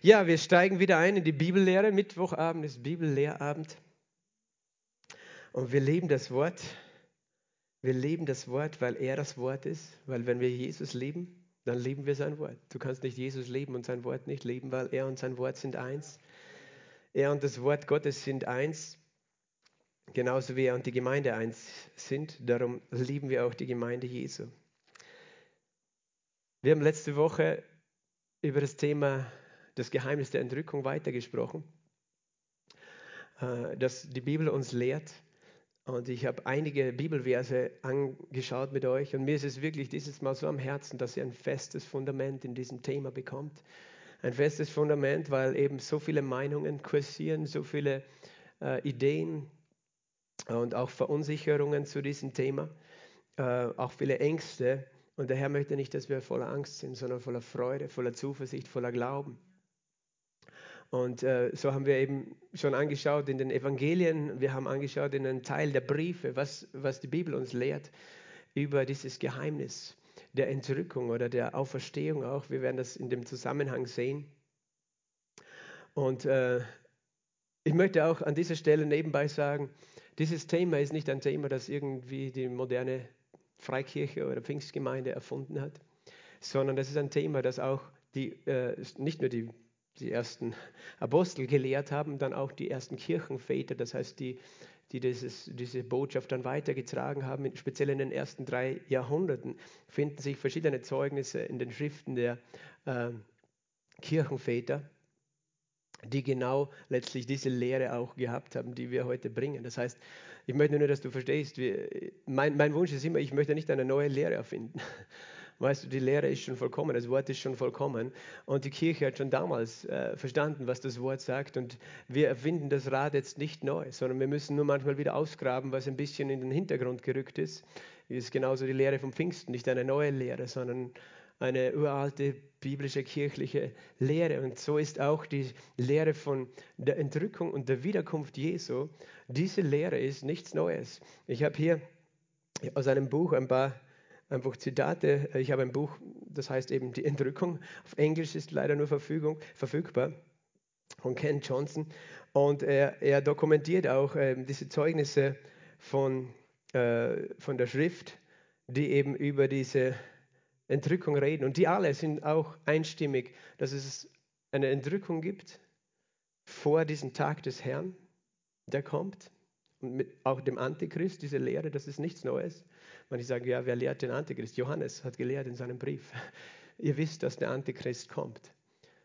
Ja, wir steigen wieder ein in die Bibellehre. Mittwochabend ist Bibellehrabend. Und wir leben das Wort. Wir leben das Wort, weil er das Wort ist. Weil wenn wir Jesus lieben, dann lieben wir sein Wort. Du kannst nicht Jesus lieben und sein Wort nicht lieben, weil er und sein Wort sind eins. Er und das Wort Gottes sind eins. Genauso wie er und die Gemeinde eins sind. Darum lieben wir auch die Gemeinde Jesu. Wir haben letzte Woche über das Thema das Geheimnis der Entrückung weitergesprochen, äh, das die Bibel uns lehrt. Und ich habe einige Bibelverse angeschaut mit euch und mir ist es wirklich dieses Mal so am Herzen, dass ihr ein festes Fundament in diesem Thema bekommt. Ein festes Fundament, weil eben so viele Meinungen kursieren, so viele äh, Ideen und auch Verunsicherungen zu diesem Thema, äh, auch viele Ängste. Und der Herr möchte nicht, dass wir voller Angst sind, sondern voller Freude, voller Zuversicht, voller Glauben. Und äh, so haben wir eben schon angeschaut in den Evangelien, wir haben angeschaut in einem Teil der Briefe, was, was die Bibel uns lehrt über dieses Geheimnis der Entrückung oder der Auferstehung auch. Wir werden das in dem Zusammenhang sehen. Und äh, ich möchte auch an dieser Stelle nebenbei sagen, dieses Thema ist nicht ein Thema, das irgendwie die moderne Freikirche oder Pfingstgemeinde erfunden hat, sondern das ist ein Thema, das auch die, äh, nicht nur die die ersten Apostel gelehrt haben, dann auch die ersten Kirchenväter, das heißt die, die dieses, diese Botschaft dann weitergetragen haben, speziell in den ersten drei Jahrhunderten, finden sich verschiedene Zeugnisse in den Schriften der äh, Kirchenväter, die genau letztlich diese Lehre auch gehabt haben, die wir heute bringen. Das heißt, ich möchte nur, dass du verstehst, wie, mein, mein Wunsch ist immer, ich möchte nicht eine neue Lehre erfinden. Weißt du, die Lehre ist schon vollkommen, das Wort ist schon vollkommen. Und die Kirche hat schon damals äh, verstanden, was das Wort sagt. Und wir erfinden das Rad jetzt nicht neu, sondern wir müssen nur manchmal wieder ausgraben, was ein bisschen in den Hintergrund gerückt ist. Das ist genauso die Lehre vom Pfingsten, nicht eine neue Lehre, sondern eine uralte biblische kirchliche Lehre. Und so ist auch die Lehre von der Entrückung und der Wiederkunft Jesu. Diese Lehre ist nichts Neues. Ich habe hier aus einem Buch ein paar einfach Zitate. Ich habe ein Buch, das heißt eben Die Entrückung. Auf Englisch ist leider nur Verfügung, verfügbar von Ken Johnson. Und er, er dokumentiert auch äh, diese Zeugnisse von, äh, von der Schrift, die eben über diese Entrückung reden. Und die alle sind auch einstimmig, dass es eine Entrückung gibt vor diesem Tag des Herrn, der kommt. Und mit auch dem Antichrist, diese Lehre, das ist nichts Neues. Manche sagen, ja, wer lehrt den Antichrist? Johannes hat gelehrt in seinem Brief. Ihr wisst, dass der Antichrist kommt.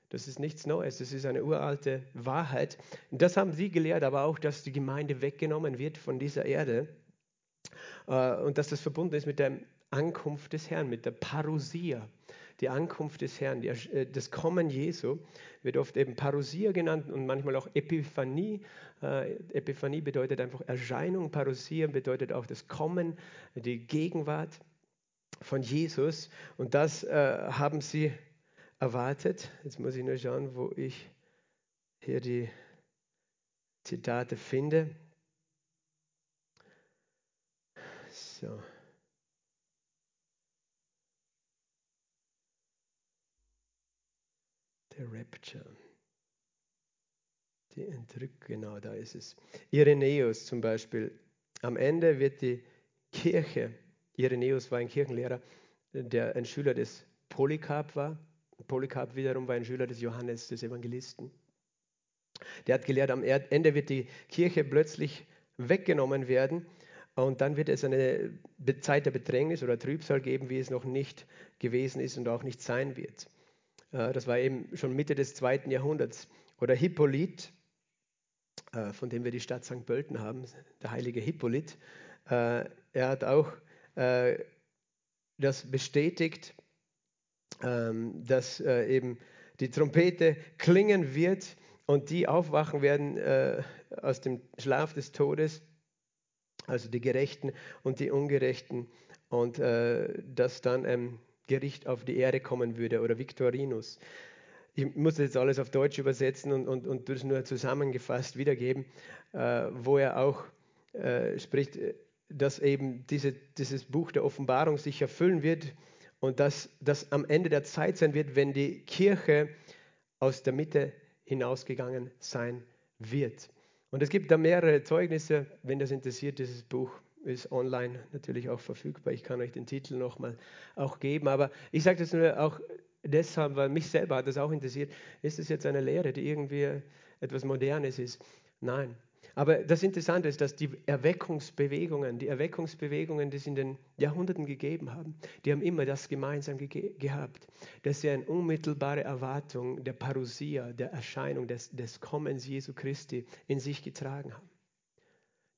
Das ist nichts Neues, das ist eine uralte Wahrheit. Das haben sie gelehrt, aber auch, dass die Gemeinde weggenommen wird von dieser Erde äh, und dass das verbunden ist mit der Ankunft des Herrn, mit der Parousia die Ankunft des Herrn, die, äh, das Kommen Jesu wird oft eben Parousia genannt und manchmal auch Epiphanie. Äh, Epiphanie bedeutet einfach Erscheinung, Parousia bedeutet auch das Kommen, die Gegenwart von Jesus. Und das äh, haben sie erwartet. Jetzt muss ich nur schauen, wo ich hier die Zitate finde. So. Der Rapture. Die Entrückung, genau da ist es. Irenäus zum Beispiel. Am Ende wird die Kirche, Irenäus war ein Kirchenlehrer, der ein Schüler des Polycarp war. Polycarp wiederum war ein Schüler des Johannes, des Evangelisten. Der hat gelehrt, am Ende wird die Kirche plötzlich weggenommen werden und dann wird es eine Zeit der Bedrängnis oder Trübsal geben, wie es noch nicht gewesen ist und auch nicht sein wird. Äh, das war eben schon Mitte des zweiten Jahrhunderts. Oder Hippolyt, äh, von dem wir die Stadt St. Pölten haben, der heilige Hippolyt, äh, er hat auch das bestätigt, ähm, dass eben die Trompete klingen wird und die aufwachen werden aus dem Schlaf des Todes, also die Gerechten und die Ungerechten, und dass dann ähm, Gericht auf die Erde kommen würde oder Victorinus. Ich muss jetzt alles auf Deutsch übersetzen und, und, und das nur zusammengefasst wiedergeben, äh, wo er auch äh, spricht, dass eben diese, dieses Buch der Offenbarung sich erfüllen wird und dass das am Ende der Zeit sein wird, wenn die Kirche aus der Mitte hinausgegangen sein wird. Und es gibt da mehrere Zeugnisse. Wenn das interessiert, dieses Buch ist online natürlich auch verfügbar. Ich kann euch den Titel nochmal auch geben. Aber ich sage das nur auch deshalb, weil mich selber hat das auch interessiert. Ist es jetzt eine Lehre, die irgendwie etwas Modernes ist? Nein. Aber das Interessante ist, dass die Erweckungsbewegungen, die Erweckungsbewegungen, die es in den Jahrhunderten gegeben haben, die haben immer das gemeinsam ge gehabt, dass sie eine unmittelbare Erwartung der Parousia, der Erscheinung des, des Kommens Jesu Christi in sich getragen haben.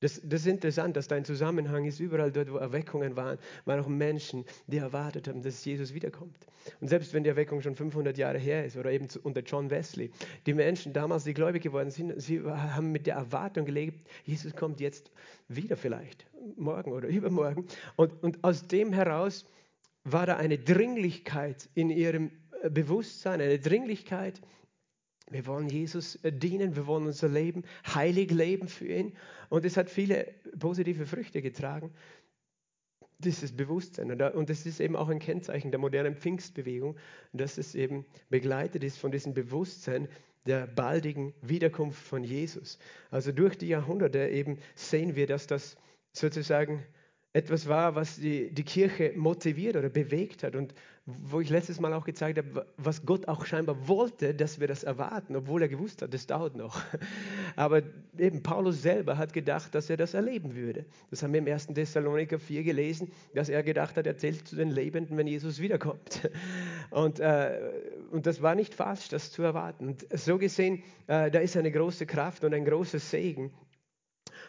Das, das, ist interessant, dass da ein Zusammenhang ist. Überall dort, wo Erweckungen waren, waren auch Menschen, die erwartet haben, dass Jesus wiederkommt. Und selbst wenn die Erweckung schon 500 Jahre her ist oder eben unter John Wesley, die Menschen damals, die gläubig geworden sind, sie haben mit der Erwartung gelebt, Jesus kommt jetzt wieder vielleicht, morgen oder übermorgen. Und, und aus dem heraus war da eine Dringlichkeit in ihrem Bewusstsein, eine Dringlichkeit wir wollen Jesus äh, dienen, wir wollen unser Leben heilig leben für ihn. Und es hat viele positive Früchte getragen, dieses Bewusstsein. Und das ist eben auch ein Kennzeichen der modernen Pfingstbewegung, dass es eben begleitet ist von diesem Bewusstsein der baldigen Wiederkunft von Jesus. Also durch die Jahrhunderte eben sehen wir, dass das sozusagen etwas war, was die, die Kirche motiviert oder bewegt hat und wo ich letztes Mal auch gezeigt habe, was Gott auch scheinbar wollte, dass wir das erwarten, obwohl er gewusst hat, das dauert noch. Aber eben Paulus selber hat gedacht, dass er das erleben würde. Das haben wir im 1. Thessaloniker 4 gelesen, dass er gedacht hat, er zählt zu den Lebenden, wenn Jesus wiederkommt. Und, äh, und das war nicht falsch, das zu erwarten. Und so gesehen, äh, da ist eine große Kraft und ein großer Segen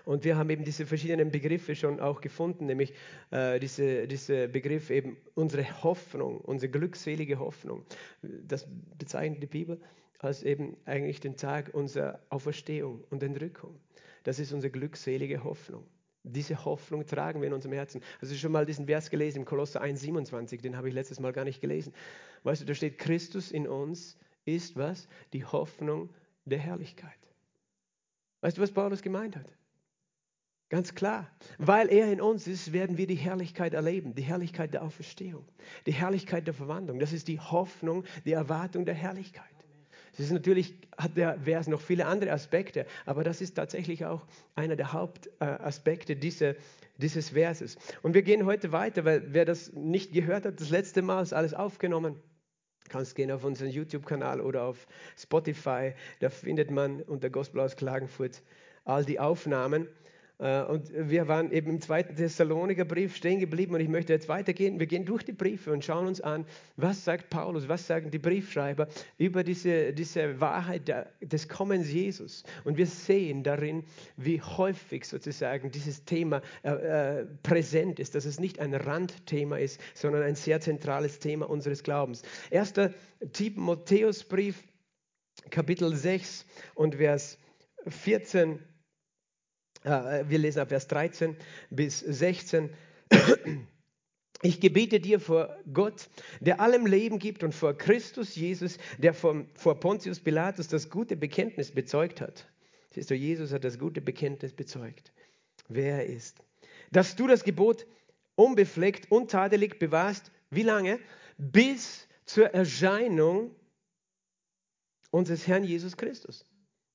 und wir haben eben diese verschiedenen Begriffe schon auch gefunden, nämlich äh, diese, diese Begriff eben unsere Hoffnung, unsere glückselige Hoffnung. Das bezeichnet die Bibel als eben eigentlich den Tag unserer Auferstehung und Entrückung. Das ist unsere glückselige Hoffnung. Diese Hoffnung tragen wir in unserem Herzen. Du schon mal diesen Vers gelesen im Kolosser 1,27? Den habe ich letztes Mal gar nicht gelesen. Weißt du, da steht, Christus in uns ist was? Die Hoffnung der Herrlichkeit. Weißt du, was Paulus gemeint hat? Ganz klar. Weil er in uns ist, werden wir die Herrlichkeit erleben, die Herrlichkeit der Auferstehung, die Herrlichkeit der Verwandlung. Das ist die Hoffnung, die Erwartung der Herrlichkeit. Es ist natürlich, hat der Vers noch viele andere Aspekte, aber das ist tatsächlich auch einer der Hauptaspekte dieser, dieses Verses. Und wir gehen heute weiter, weil wer das nicht gehört hat, das letzte Mal ist alles aufgenommen. Kannst gehen auf unseren YouTube-Kanal oder auf Spotify, da findet man unter Gospel aus Klagenfurt all die Aufnahmen. Äh, und wir waren eben im zweiten Thessaloniker Brief stehen geblieben und ich möchte jetzt weitergehen. Wir gehen durch die Briefe und schauen uns an, was sagt Paulus, was sagen die Briefschreiber über diese, diese Wahrheit des Kommens Jesus. Und wir sehen darin, wie häufig sozusagen dieses Thema äh, äh präsent ist, dass es nicht ein Randthema ist, sondern ein sehr zentrales Thema unseres Glaubens. Erster Timotheusbrief, Kapitel 6 und Vers 14 äh, wir lesen ab Vers 13 bis 16. Ich gebiete dir vor Gott, der allem Leben gibt und vor Christus Jesus, der vom, vor Pontius Pilatus das gute Bekenntnis bezeugt hat. Siehst du, Jesus hat das gute Bekenntnis bezeugt, wer er ist. Dass du das Gebot unbefleckt, untadelig bewahrst, wie lange? Bis zur Erscheinung unseres Herrn Jesus Christus.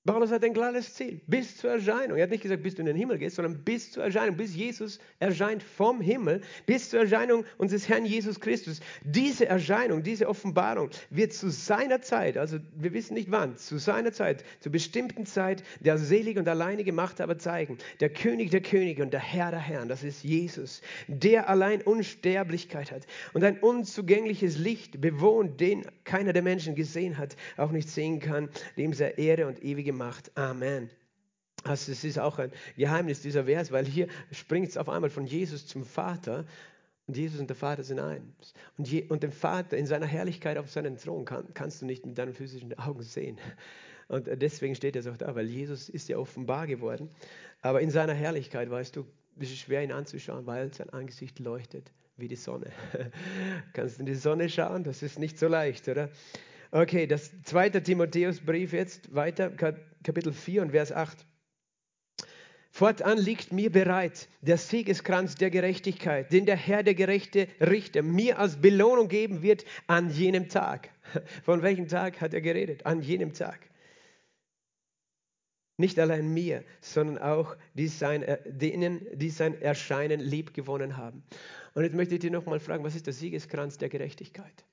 Paulus hat ein klares Ziel, bis zur Erscheinung. Er hat nicht gesagt, bis du in den Himmel gehst, sondern bis zur Erscheinung, bis Jesus erscheint vom Himmel, bis zur Erscheinung unseres Herrn Jesus Christus. Diese Erscheinung, diese Offenbarung wird zu seiner Zeit, also wir wissen nicht wann, zu seiner Zeit, zur bestimmten Zeit der selige und alleinige Machthaber zeigen. Der König der Könige und der Herr der Herren, das ist Jesus, der allein Unsterblichkeit hat und ein unzugängliches Licht bewohnt, den keiner der Menschen gesehen hat, auch nicht sehen kann, dem sei Ehre und ewige gemacht. Amen. Also es ist auch ein Geheimnis dieser Vers, weil hier springt es auf einmal von Jesus zum Vater und Jesus und der Vater sind eins. Und, je, und den Vater in seiner Herrlichkeit auf seinen Thron kann, kannst du nicht mit deinen physischen Augen sehen. Und deswegen steht es auch da, weil Jesus ist ja offenbar geworden. Aber in seiner Herrlichkeit, weißt du, ist es schwer ihn anzuschauen, weil sein Angesicht leuchtet wie die Sonne. kannst du in die Sonne schauen? Das ist nicht so leicht, oder? Okay, das zweite Timotheusbrief jetzt weiter, Kapitel 4 und Vers 8. Fortan liegt mir bereit der Siegeskranz der Gerechtigkeit, den der Herr, der gerechte Richter, mir als Belohnung geben wird an jenem Tag. Von welchem Tag hat er geredet? An jenem Tag. Nicht allein mir, sondern auch die sein, denen, die sein Erscheinen liebgewonnen haben. Und jetzt möchte ich dir nochmal fragen, was ist der Siegeskranz der Gerechtigkeit?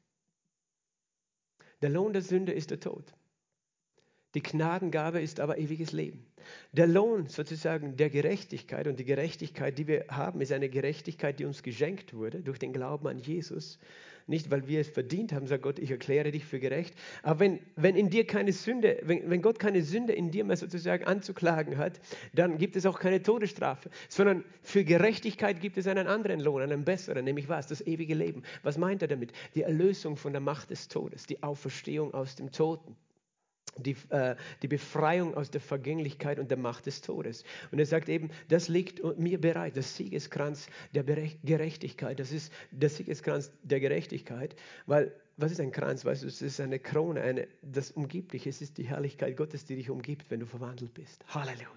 Der Lohn der Sünde ist der Tod. Die Gnadengabe ist aber ewiges Leben. Der Lohn sozusagen der Gerechtigkeit und die Gerechtigkeit, die wir haben, ist eine Gerechtigkeit, die uns geschenkt wurde durch den Glauben an Jesus. Nicht, weil wir es verdient haben, sagt Gott, ich erkläre dich für gerecht. Aber wenn, wenn in dir keine Sünde, wenn, wenn Gott keine Sünde in dir mehr sozusagen anzuklagen hat, dann gibt es auch keine Todesstrafe, sondern für Gerechtigkeit gibt es einen anderen Lohn, einen besseren, nämlich was? Das ewige Leben. Was meint er damit? Die Erlösung von der Macht des Todes, die Auferstehung aus dem Toten die, äh, die Befreiung aus der Vergänglichkeit und der Macht des Todes. Und er sagt eben, das liegt mir bereit, das Siegeskranz der Gerechtigkeit, das ist der Siegeskranz der Gerechtigkeit, weil was ist ein Kranz? Weißt du, es ist eine Krone, eine, das umgibt dich, es ist die Herrlichkeit Gottes, die dich umgibt, wenn du verwandelt bist. Halleluja.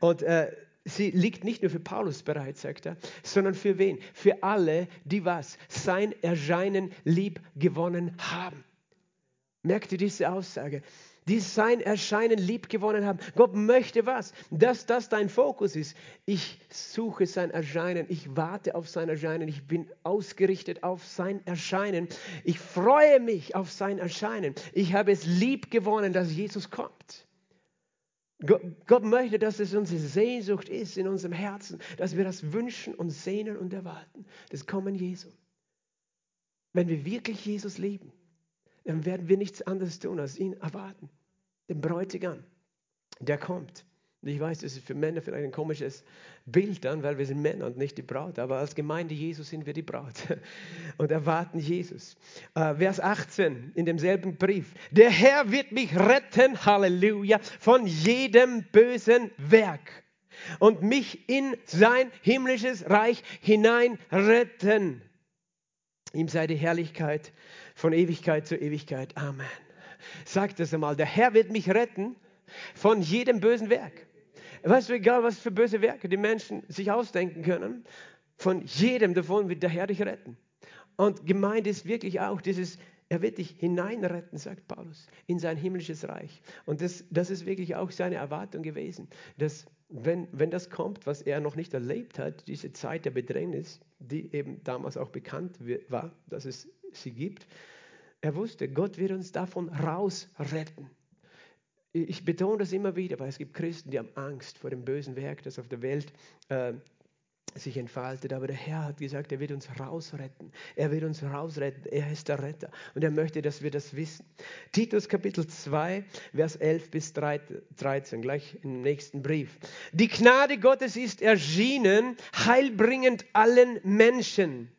Und äh, sie liegt nicht nur für Paulus bereit, sagt er, sondern für wen? Für alle, die was? Sein Erscheinen lieb gewonnen haben. Merkt ihr diese Aussage? Die sein Erscheinen lieb gewonnen haben. Gott möchte was? Dass das dein Fokus ist. Ich suche sein Erscheinen. Ich warte auf sein Erscheinen. Ich bin ausgerichtet auf sein Erscheinen. Ich freue mich auf sein Erscheinen. Ich habe es lieb gewonnen, dass Jesus kommt. Gott, Gott möchte, dass es unsere Sehnsucht ist in unserem Herzen, dass wir das wünschen und sehnen und erwarten. Das Kommen Jesu. Wenn wir wirklich Jesus lieben dann werden wir nichts anderes tun, als ihn erwarten. Den Bräutigam, der kommt. Und ich weiß, das ist für Männer vielleicht ein komisches Bild dann, weil wir sind Männer und nicht die Braut. Aber als Gemeinde Jesus sind wir die Braut und erwarten Jesus. Äh, Vers 18 in demselben Brief. Der Herr wird mich retten, Halleluja, von jedem bösen Werk und mich in sein himmlisches Reich hinein retten. Ihm sei die Herrlichkeit von Ewigkeit zu Ewigkeit. Amen. Sagt das einmal, der Herr wird mich retten von jedem bösen Werk. Weißt du, egal was für böse Werke die Menschen sich ausdenken können, von jedem davon wird der Herr dich retten. Und gemeint ist wirklich auch dieses, er wird dich hineinretten, sagt Paulus, in sein himmlisches Reich. Und das, das ist wirklich auch seine Erwartung gewesen, dass wenn, wenn das kommt, was er noch nicht erlebt hat, diese Zeit der Bedrängnis, die eben damals auch bekannt war, dass es sie gibt. Er wusste, Gott wird uns davon rausretten. Ich betone das immer wieder, weil es gibt Christen, die haben Angst vor dem bösen Werk, das auf der Welt äh, sich entfaltet. Aber der Herr hat gesagt, er wird uns rausretten. Er wird uns rausretten. Er ist der Retter. Und er möchte, dass wir das wissen. Titus Kapitel 2, Vers 11 bis 13, gleich im nächsten Brief. Die Gnade Gottes ist erschienen, heilbringend allen Menschen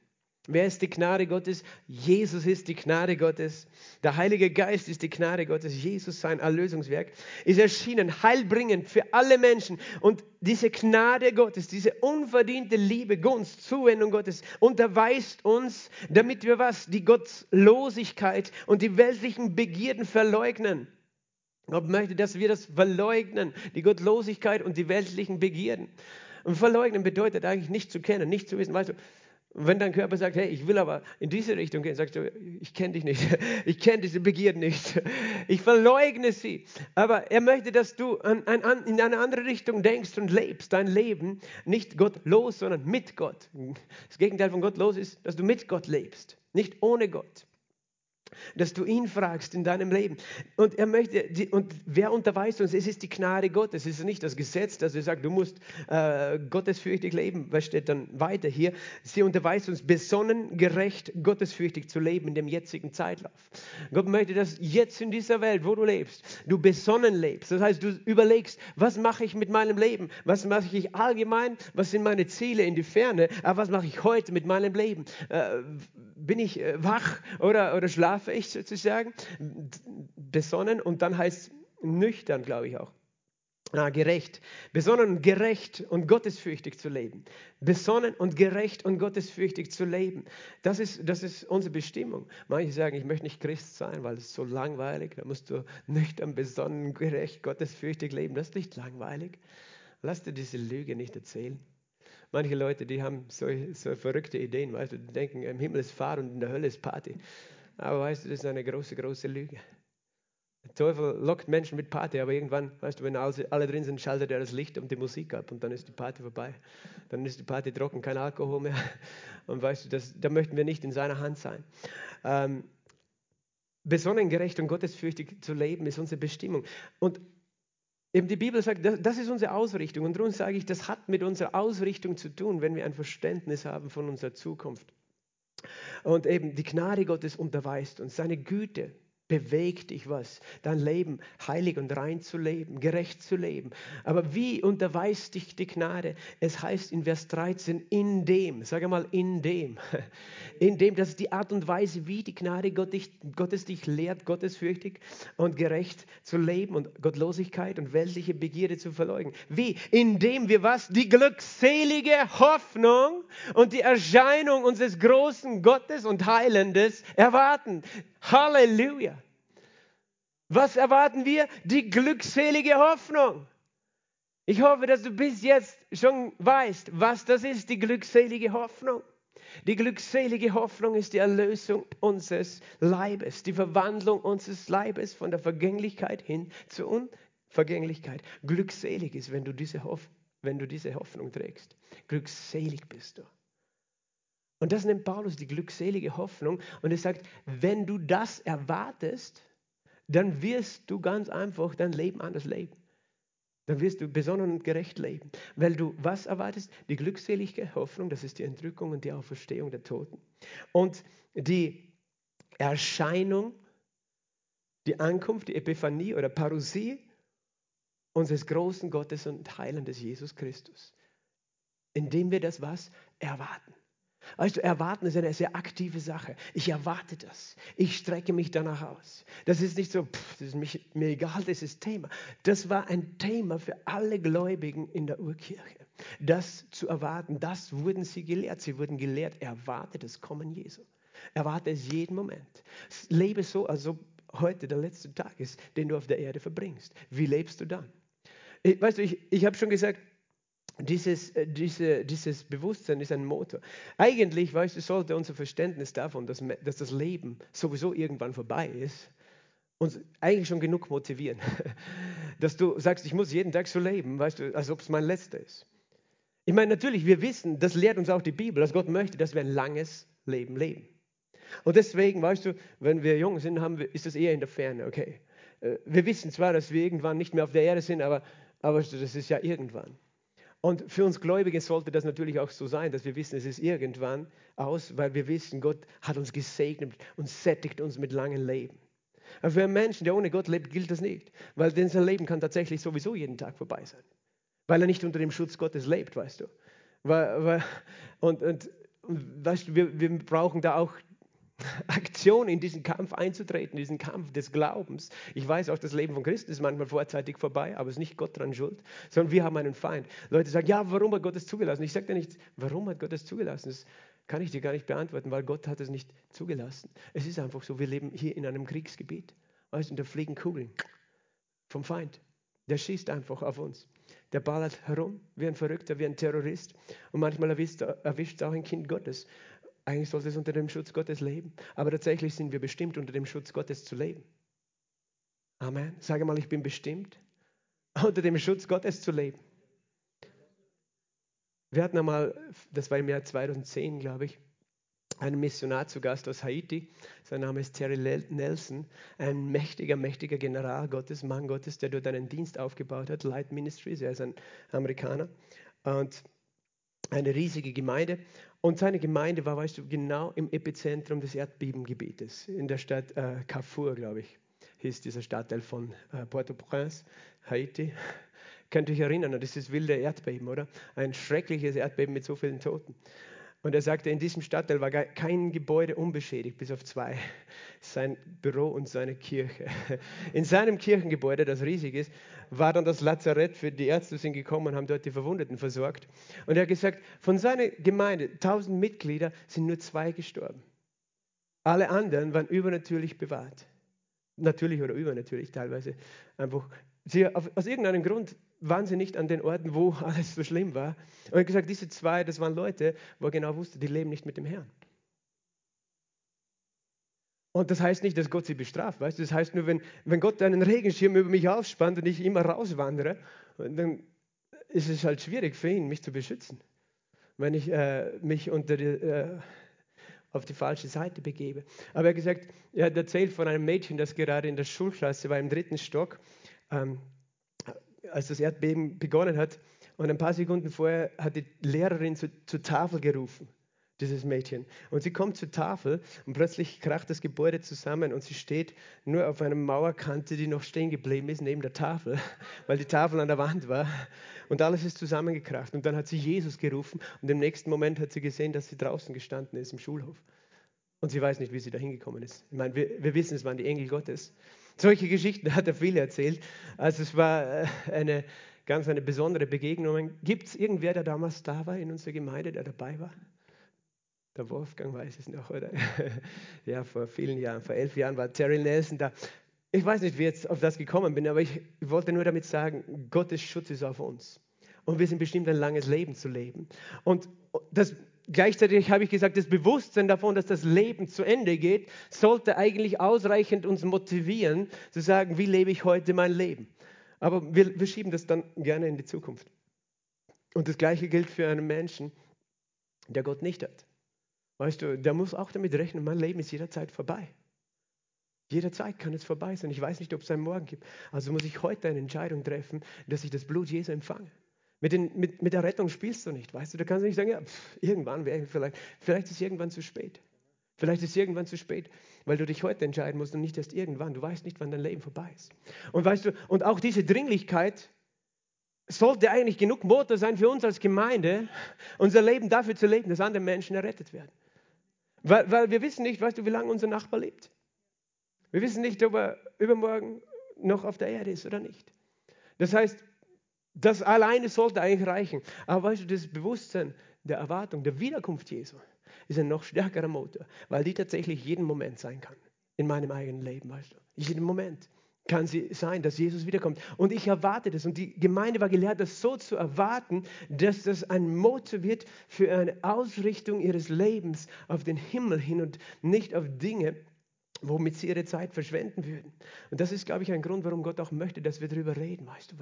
Wer ist die Gnade Gottes? Jesus ist die Gnade Gottes. Der Heilige Geist ist die Gnade Gottes. Jesus, sein Erlösungswerk, ist erschienen, heilbringend für alle Menschen. Und diese Gnade Gottes, diese unverdiente Liebe, Gunst, Zuwendung Gottes unterweist uns, damit wir was? Die Gottlosigkeit und die weltlichen Begierden verleugnen. Gott möchte, dass wir das verleugnen, die Gottlosigkeit und die weltlichen Begierden. Und verleugnen bedeutet eigentlich nicht zu kennen, nicht zu wissen. Weißt du, wenn dein Körper sagt, hey, ich will aber in diese Richtung gehen, sagst du, ich kenne dich nicht, ich kenne diese Begierden nicht, ich verleugne sie. Aber er möchte, dass du an, an, in eine andere Richtung denkst und lebst, dein Leben. Nicht gottlos, sondern mit Gott. Das Gegenteil von gottlos ist, dass du mit Gott lebst, nicht ohne Gott dass du ihn fragst in deinem Leben. Und er möchte, und wer unterweist uns? Es ist die Gnade Gottes, es ist nicht das Gesetz, dass er sagt, du musst äh, gottesfürchtig leben. Was steht dann weiter hier? Sie unterweist uns besonnen, gerecht, gottesfürchtig zu leben in dem jetzigen Zeitlauf. Gott möchte, dass jetzt in dieser Welt, wo du lebst, du besonnen lebst. Das heißt, du überlegst, was mache ich mit meinem Leben? Was mache ich allgemein? Was sind meine Ziele in die Ferne? Aber was mache ich heute mit meinem Leben? Äh, bin ich äh, wach oder, oder schlafe ich sozusagen? Besonnen und dann heißt nüchtern, glaube ich auch. Ah, gerecht. Besonnen und gerecht und gottesfürchtig zu leben. Besonnen und gerecht und gottesfürchtig zu leben. Das ist, das ist unsere Bestimmung. Manche sagen, ich möchte nicht Christ sein, weil es so langweilig. Da musst du nüchtern, besonnen, gerecht, gottesfürchtig leben. Das ist nicht langweilig. Lass dir diese Lüge nicht erzählen. Manche Leute, die haben so, so verrückte Ideen, weißt du, die denken, im Himmel ist Fahrt und in der Hölle ist Party. Aber weißt du, das ist eine große, große Lüge. Der Teufel lockt Menschen mit Party, aber irgendwann, weißt du, wenn alle, drin sind, schaltet er das Licht und die Musik ab und dann ist die Party vorbei. Dann ist die Party trocken, kein Alkohol mehr. Und weißt du, das, da möchten wir nicht in seiner Hand sein. Ähm, besonnen, gerecht und gottesfürchtig zu leben ist unsere Bestimmung. Und eben die Bibel sagt, das ist unsere Ausrichtung. Und darum sage ich, das hat mit unserer Ausrichtung zu tun, wenn wir ein Verständnis haben von unserer Zukunft. Und eben die Gnade Gottes unterweist uns, seine Güte, bewegt dich was, dein Leben heilig und rein zu leben, gerecht zu leben. Aber wie unterweist dich die Gnade? Es heißt in Vers 13, in dem, sage mal in dem, in dem, das ist die Art und Weise, wie die Gnade Gottes dich lehrt, gottesfürchtig und gerecht zu leben und Gottlosigkeit und weltliche Begierde zu verleugnen. Wie? Indem wir was? Die glückselige Hoffnung und die Erscheinung unseres großen Gottes und Heilendes erwarten. Halleluja. Was erwarten wir? Die glückselige Hoffnung. Ich hoffe, dass du bis jetzt schon weißt, was das ist, die glückselige Hoffnung. Die glückselige Hoffnung ist die Erlösung unseres Leibes, die Verwandlung unseres Leibes von der Vergänglichkeit hin zur Unvergänglichkeit. Glückselig ist, wenn du diese, Hoff wenn du diese Hoffnung trägst. Glückselig bist du. Und das nennt Paulus die glückselige Hoffnung. Und er sagt, wenn du das erwartest, dann wirst du ganz einfach dein Leben anders leben. Dann wirst du besonnen und gerecht leben. Weil du was erwartest? Die glückselige Hoffnung, das ist die Entrückung und die Auferstehung der Toten. Und die Erscheinung, die Ankunft, die Epiphanie oder Parousie unseres großen Gottes und Heilandes Jesus Christus. Indem wir das was erwarten. Weißt du, erwarten ist eine sehr aktive Sache. Ich erwarte das. Ich strecke mich danach aus. Das ist nicht so, pff, das ist mich, mir egal, das ist Thema. Das war ein Thema für alle Gläubigen in der Urkirche. Das zu erwarten, das wurden sie gelehrt. Sie wurden gelehrt, erwarte das Kommen Jesu. Erwarte es jeden Moment. Lebe so, als ob heute der letzte Tag ist, den du auf der Erde verbringst. Wie lebst du dann? Weißt du, ich, ich habe schon gesagt, dieses, äh, diese, dieses Bewusstsein ist ein Motor. Eigentlich, weißt du, sollte unser Verständnis davon, dass, dass das Leben sowieso irgendwann vorbei ist, uns eigentlich schon genug motivieren. Dass du sagst, ich muss jeden Tag so leben, weißt du, als ob es mein letzter ist. Ich meine, natürlich, wir wissen, das lehrt uns auch die Bibel, dass Gott möchte, dass wir ein langes Leben leben. Und deswegen, weißt du, wenn wir jung sind, haben wir, ist das eher in der Ferne, okay. Äh, wir wissen zwar, dass wir irgendwann nicht mehr auf der Erde sind, aber, aber das ist ja irgendwann. Und für uns Gläubige sollte das natürlich auch so sein, dass wir wissen, es ist irgendwann aus, weil wir wissen, Gott hat uns gesegnet und sättigt uns mit langem Leben. Aber für einen Menschen, der ohne Gott lebt, gilt das nicht, weil denn sein Leben kann tatsächlich sowieso jeden Tag vorbei sein, weil er nicht unter dem Schutz Gottes lebt, weißt du. Und, und, und weißt du, wir, wir brauchen da auch Aktion in diesen Kampf einzutreten, diesen Kampf des Glaubens. Ich weiß auch, das Leben von Christen ist manchmal vorzeitig vorbei, aber es ist nicht Gott daran schuld, sondern wir haben einen Feind. Leute sagen, ja, warum hat Gott es zugelassen? Ich sage dir nicht, warum hat Gott es zugelassen? Das kann ich dir gar nicht beantworten, weil Gott hat es nicht zugelassen. Es ist einfach so, wir leben hier in einem Kriegsgebiet. Weißt du, da fliegen Kugeln vom Feind. Der schießt einfach auf uns. Der ballert herum wie ein Verrückter, wie ein Terrorist. Und manchmal erwischt, erwischt auch ein Kind Gottes. Eigentlich sollte es unter dem Schutz Gottes leben. Aber tatsächlich sind wir bestimmt, unter dem Schutz Gottes zu leben. Amen. Sage mal, ich bin bestimmt, unter dem Schutz Gottes zu leben. Wir hatten einmal, das war im Jahr 2010, glaube ich, einen Missionar zu Gast aus Haiti. Sein Name ist Terry Nelson, ein mächtiger, mächtiger General Gottes, Mann Gottes, der dort einen Dienst aufgebaut hat, Light Ministries. Er ist ein Amerikaner. Und eine riesige Gemeinde. Und seine Gemeinde war, weißt du, genau im Epizentrum des Erdbebengebietes, in der Stadt äh, Carrefour, glaube ich, hieß dieser Stadtteil von äh, Port-au-Prince, Haiti. Könnt ihr euch erinnern, das ist wilde Erdbeben, oder? Ein schreckliches Erdbeben mit so vielen Toten. Und er sagte, in diesem Stadtteil war kein Gebäude unbeschädigt, bis auf zwei. Sein Büro und seine Kirche. In seinem Kirchengebäude, das riesig ist, war dann das Lazarett für die Ärzte sind gekommen und haben dort die Verwundeten versorgt. Und er hat gesagt, von seiner Gemeinde, 1000 Mitglieder, sind nur zwei gestorben. Alle anderen waren übernatürlich bewahrt. natürlich oder übernatürlich teilweise, einfach, sie, aus irgendeinem Grund waren sie nicht an den Orten, wo alles so schlimm war. Und habe gesagt, diese zwei, das waren Leute, wo er genau wusste, die leben nicht mit dem Herrn. Und das heißt nicht, dass Gott sie bestraft, weißt du? Das heißt nur, wenn, wenn Gott einen Regenschirm über mich aufspannt und ich immer rauswandere, dann ist es halt schwierig für ihn, mich zu beschützen. Wenn ich äh, mich unter die, äh, auf die falsche Seite begebe. Aber er hat gesagt, er hat erzählt von einem Mädchen, das gerade in der Schulklasse war, im dritten Stock, ähm, als das Erdbeben begonnen hat. Und ein paar Sekunden vorher hat die Lehrerin zu, zur Tafel gerufen dieses Mädchen. Und sie kommt zur Tafel und plötzlich kracht das Gebäude zusammen und sie steht nur auf einer Mauerkante, die noch stehen geblieben ist, neben der Tafel, weil die Tafel an der Wand war. Und alles ist zusammengekracht. Und dann hat sie Jesus gerufen und im nächsten Moment hat sie gesehen, dass sie draußen gestanden ist im Schulhof. Und sie weiß nicht, wie sie da hingekommen ist. Ich meine, wir, wir wissen, es waren die Engel Gottes. Solche Geschichten hat er viele erzählt. Also es war äh, eine ganz eine besondere Begegnung. Gibt es irgendwer, der damals da war in unserer Gemeinde, der dabei war? Der Wolfgang weiß es noch, oder? ja, vor vielen Jahren, vor elf Jahren war Terry Nelson da. Ich weiß nicht, wie ich jetzt auf das gekommen bin, aber ich wollte nur damit sagen, Gottes Schutz ist auf uns. Und wir sind bestimmt ein langes Leben zu leben. Und das, gleichzeitig habe ich gesagt, das Bewusstsein davon, dass das Leben zu Ende geht, sollte eigentlich ausreichend uns motivieren, zu sagen, wie lebe ich heute mein Leben. Aber wir, wir schieben das dann gerne in die Zukunft. Und das Gleiche gilt für einen Menschen, der Gott nicht hat. Weißt du, der muss auch damit rechnen, mein Leben ist jederzeit vorbei. Jederzeit kann es vorbei sein. Ich weiß nicht, ob es einen Morgen gibt. Also muss ich heute eine Entscheidung treffen, dass ich das Blut Jesu empfange. Mit, den, mit, mit der Rettung spielst du nicht, weißt du? Da kannst du nicht sagen, ja, pff, irgendwann wäre ich vielleicht, vielleicht ist irgendwann zu spät. Vielleicht ist irgendwann zu spät, weil du dich heute entscheiden musst und nicht erst irgendwann. Du weißt nicht, wann dein Leben vorbei ist. Und weißt du, und auch diese Dringlichkeit sollte eigentlich genug Motor sein für uns als Gemeinde, unser Leben dafür zu leben, dass andere Menschen errettet werden. Weil, weil wir wissen nicht, weißt du, wie lange unser Nachbar lebt. Wir wissen nicht, ob er übermorgen noch auf der Erde ist oder nicht. Das heißt, das alleine sollte eigentlich reichen. Aber weißt du, das Bewusstsein der Erwartung, der Wiederkunft Jesu ist ein noch stärkerer Motor, weil die tatsächlich jeden Moment sein kann. In meinem eigenen Leben, weißt du. Jeden Moment kann sie sein, dass Jesus wiederkommt. Und ich erwarte das. Und die Gemeinde war gelehrt, das so zu erwarten, dass das ein Motor wird für eine Ausrichtung ihres Lebens auf den Himmel hin und nicht auf Dinge, womit sie ihre Zeit verschwenden würden. Und das ist, glaube ich, ein Grund, warum Gott auch möchte, dass wir darüber reden, weißt du,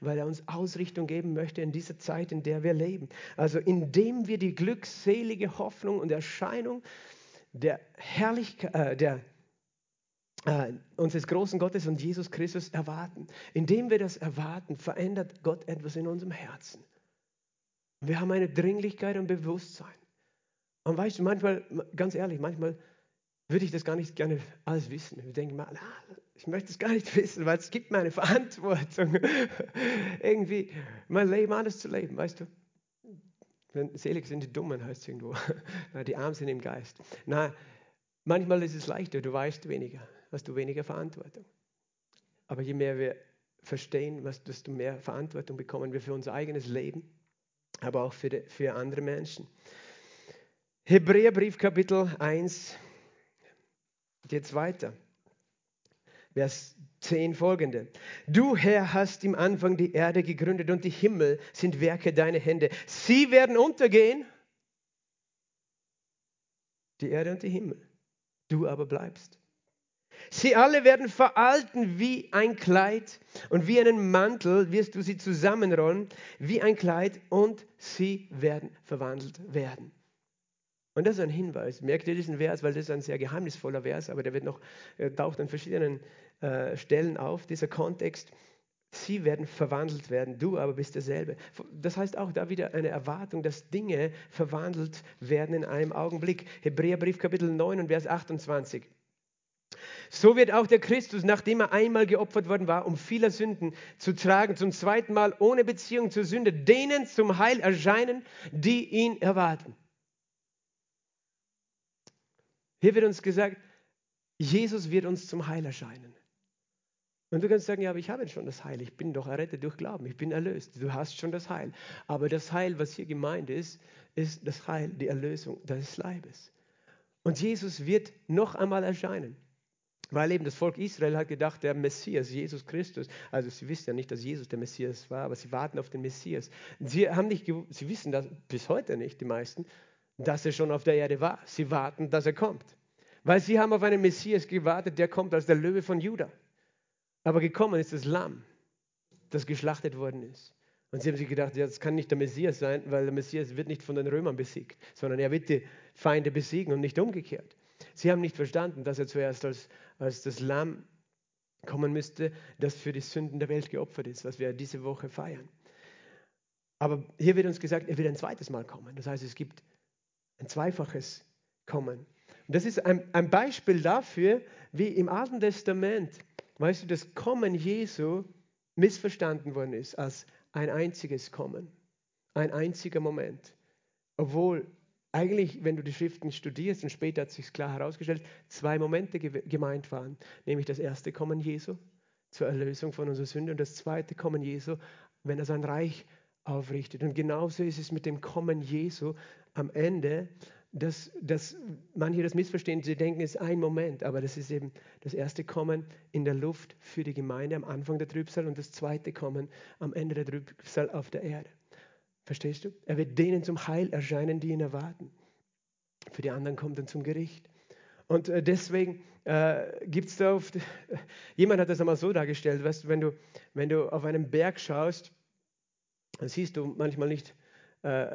weil er uns Ausrichtung geben möchte in dieser Zeit, in der wir leben. Also indem wir die glückselige Hoffnung und Erscheinung der Herrlichkeit, äh, der äh, unseres großen Gottes und Jesus Christus erwarten. Indem wir das erwarten, verändert Gott etwas in unserem Herzen. Wir haben eine Dringlichkeit und Bewusstsein. Und weißt du, manchmal, ganz ehrlich, manchmal würde ich das gar nicht gerne alles wissen. Ich denke mal, na, ich möchte es gar nicht wissen, weil es gibt mir eine Verantwortung, irgendwie mein Leben anders zu leben, weißt du. Wenn selig sind die Dummen, heißt es irgendwo. die Armen sind im Geist. Na, manchmal ist es leichter, du weißt weniger hast du weniger Verantwortung. Aber je mehr wir verstehen, desto mehr Verantwortung bekommen wir für unser eigenes Leben, aber auch für, die, für andere Menschen. Hebräerbrief Kapitel 1 geht weiter. Vers 10 folgende. Du Herr hast im Anfang die Erde gegründet und die Himmel sind Werke deiner Hände. Sie werden untergehen. Die Erde und die Himmel. Du aber bleibst. Sie alle werden veralten wie ein Kleid und wie einen Mantel wirst du sie zusammenrollen wie ein Kleid und sie werden verwandelt werden. Und das ist ein Hinweis. Merkt ihr diesen Vers, weil das ist ein sehr geheimnisvoller Vers, aber der wird noch, taucht an verschiedenen äh, Stellen auf, dieser Kontext. Sie werden verwandelt werden, du aber bist derselbe. Das heißt auch da wieder eine Erwartung, dass Dinge verwandelt werden in einem Augenblick. Hebräerbrief Kapitel 9 und Vers 28. So wird auch der Christus, nachdem er einmal geopfert worden war, um viele Sünden zu tragen, zum zweiten Mal ohne Beziehung zur Sünde, denen zum Heil erscheinen, die ihn erwarten. Hier wird uns gesagt, Jesus wird uns zum Heil erscheinen. Und du kannst sagen, ja, aber ich habe schon das Heil. Ich bin doch errettet durch Glauben. Ich bin erlöst. Du hast schon das Heil. Aber das Heil, was hier gemeint ist, ist das Heil, die Erlösung deines Leibes. Und Jesus wird noch einmal erscheinen. Weil eben das Volk Israel hat gedacht, der Messias, Jesus Christus, also sie wissen ja nicht, dass Jesus der Messias war, aber sie warten auf den Messias. Sie, haben nicht, sie wissen das bis heute nicht, die meisten, dass er schon auf der Erde war. Sie warten, dass er kommt. Weil sie haben auf einen Messias gewartet, der kommt als der Löwe von Juda. Aber gekommen ist das Lamm, das geschlachtet worden ist. Und sie haben sich gedacht, ja, das kann nicht der Messias sein, weil der Messias wird nicht von den Römern besiegt, sondern er wird die Feinde besiegen und nicht umgekehrt. Sie haben nicht verstanden, dass er zuerst als, als das Lamm kommen müsste, das für die Sünden der Welt geopfert ist, was wir diese Woche feiern. Aber hier wird uns gesagt, er wird ein zweites Mal kommen. Das heißt, es gibt ein zweifaches Kommen. Und das ist ein, ein Beispiel dafür, wie im Alten Testament, weißt du, das Kommen Jesu missverstanden worden ist als ein einziges Kommen, ein einziger Moment. Obwohl eigentlich, wenn du die Schriften studierst, und später hat sich klar herausgestellt, zwei Momente gemeint waren. Nämlich das erste Kommen Jesu zur Erlösung von unserer Sünde und das zweite Kommen Jesu, wenn er sein Reich aufrichtet. Und genauso ist es mit dem Kommen Jesu am Ende, dass, dass manche das missverstehen. Sie denken, es ist ein Moment, aber das ist eben das erste Kommen in der Luft für die Gemeinde am Anfang der Trübsal und das zweite Kommen am Ende der Trübsal auf der Erde. Verstehst du? Er wird denen zum Heil erscheinen, die ihn erwarten. Für die anderen kommt er zum Gericht. Und äh, deswegen äh, gibt es da oft, jemand hat das einmal so dargestellt, weißt wenn du, wenn du auf einen Berg schaust, dann siehst du manchmal nicht, äh,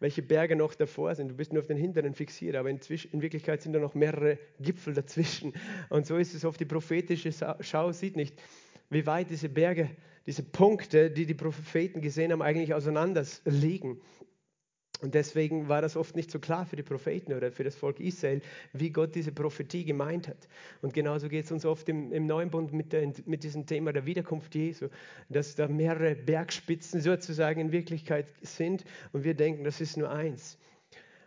welche Berge noch davor sind. Du bist nur auf den hinteren fixiert, aber inzwischen, in Wirklichkeit sind da noch mehrere Gipfel dazwischen. Und so ist es oft, die prophetische Schau sieht nicht, wie weit diese Berge diese Punkte, die die Propheten gesehen haben, eigentlich auseinander liegen. Und deswegen war das oft nicht so klar für die Propheten oder für das Volk Israel, wie Gott diese Prophetie gemeint hat. Und genauso geht es uns oft im, im Neuen Bund mit, der, mit diesem Thema der Wiederkunft Jesu, dass da mehrere Bergspitzen sozusagen in Wirklichkeit sind und wir denken, das ist nur eins.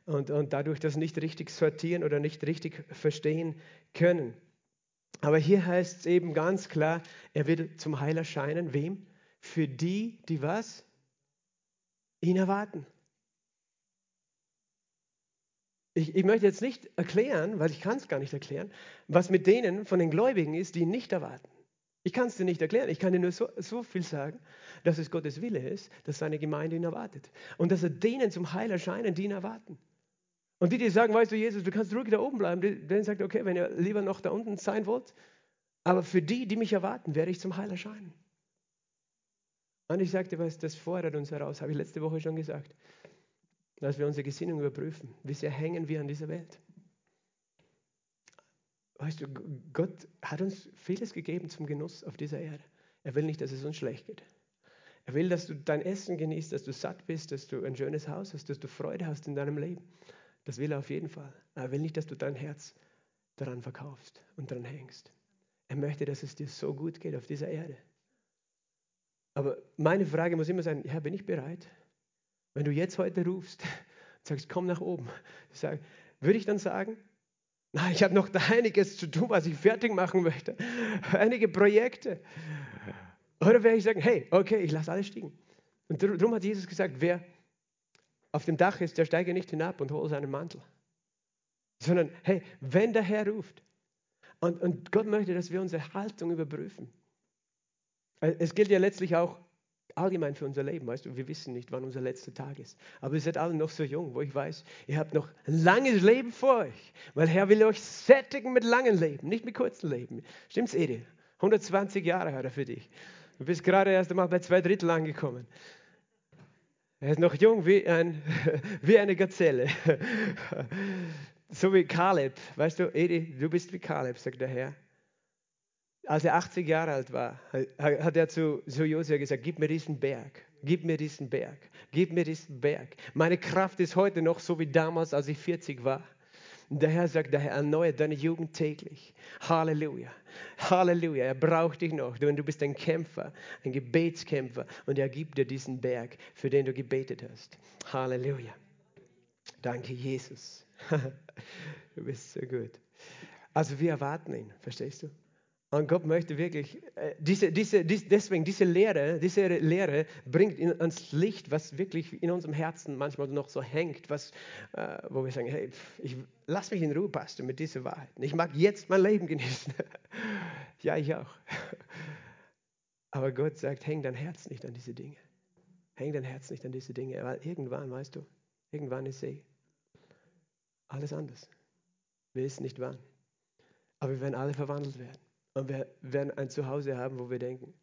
Und, und dadurch das nicht richtig sortieren oder nicht richtig verstehen können. Aber hier heißt es eben ganz klar, er wird zum Heil erscheinen. Wem? Für die, die was? Ihn erwarten. Ich, ich möchte jetzt nicht erklären, weil ich kann es gar nicht erklären, was mit denen von den Gläubigen ist, die ihn nicht erwarten. Ich kann es dir nicht erklären. Ich kann dir nur so, so, viel sagen, dass es Gottes Wille ist, dass seine Gemeinde ihn erwartet. Und dass er denen zum Heil erscheinen, die ihn erwarten. Und die, die sagen, weißt du, Jesus, du kannst ruhig da oben bleiben, denen sagt, okay, wenn ihr lieber noch da unten sein wollt, aber für die, die mich erwarten, werde ich zum Heil erscheinen. Und ich sagte, was das fordert uns heraus, habe ich letzte Woche schon gesagt, dass wir unsere Gesinnung überprüfen. Wie sehr hängen wir an dieser Welt? Weißt du, Gott hat uns vieles gegeben zum Genuss auf dieser Erde. Er will nicht, dass es uns schlecht geht. Er will, dass du dein Essen genießt, dass du satt bist, dass du ein schönes Haus hast, dass du Freude hast in deinem Leben. Das will er auf jeden Fall. Er will nicht, dass du dein Herz daran verkaufst und daran hängst. Er möchte, dass es dir so gut geht auf dieser Erde. Aber meine Frage muss immer sein, Herr, bin ich bereit? Wenn du jetzt heute rufst und sagst, komm nach oben, sag, würde ich dann sagen, na, ich habe noch da einiges zu tun, was ich fertig machen möchte. Einige Projekte. Oder werde ich sagen, hey, okay, ich lasse alles stehen. Und darum hat Jesus gesagt, wer auf dem Dach ist, der steige nicht hinab und hole seinen Mantel. Sondern, hey, wenn der Herr ruft, und, und Gott möchte, dass wir unsere Haltung überprüfen. Es gilt ja letztlich auch allgemein für unser Leben, weißt du, wir wissen nicht, wann unser letzter Tag ist. Aber ihr seid alle noch so jung, wo ich weiß, ihr habt noch ein langes Leben vor euch. Weil Herr will euch sättigen mit langem Leben, nicht mit kurzem Leben. Stimmt's, Edi? 120 Jahre hat er für dich. Du bist gerade erst einmal bei zwei Drittel angekommen. Er ist noch jung wie, ein, wie eine Gazelle. So wie Kaleb. Weißt du, Edi, du bist wie Kaleb, sagt der Herr. Als er 80 Jahre alt war, hat er zu, zu Josua gesagt, gib mir diesen Berg, gib mir diesen Berg, gib mir diesen Berg. Meine Kraft ist heute noch so wie damals, als ich 40 war. Der Herr sagt, der Herr erneuert deine Jugend täglich. Halleluja. Halleluja. Er braucht dich noch. Du bist ein Kämpfer, ein Gebetskämpfer. Und er gibt dir diesen Berg, für den du gebetet hast. Halleluja. Danke, Jesus. du bist so gut. Also wir erwarten ihn, verstehst du? Und Gott möchte wirklich, äh, diese, diese, dies, deswegen diese Lehre, diese Lehre bringt in, ans Licht, was wirklich in unserem Herzen manchmal noch so hängt, was, äh, wo wir sagen, hey, ich, lass mich in Ruhe, Pastor, mit dieser Wahrheit. Ich mag jetzt mein Leben genießen. ja, ich auch. Aber Gott sagt, häng dein Herz nicht an diese Dinge. Häng dein Herz nicht an diese Dinge, weil irgendwann, weißt du, irgendwann ist eh alles anders. Wir wissen nicht wann. Aber wir werden alle verwandelt werden. Und wir werden ein Zuhause haben, wo wir denken,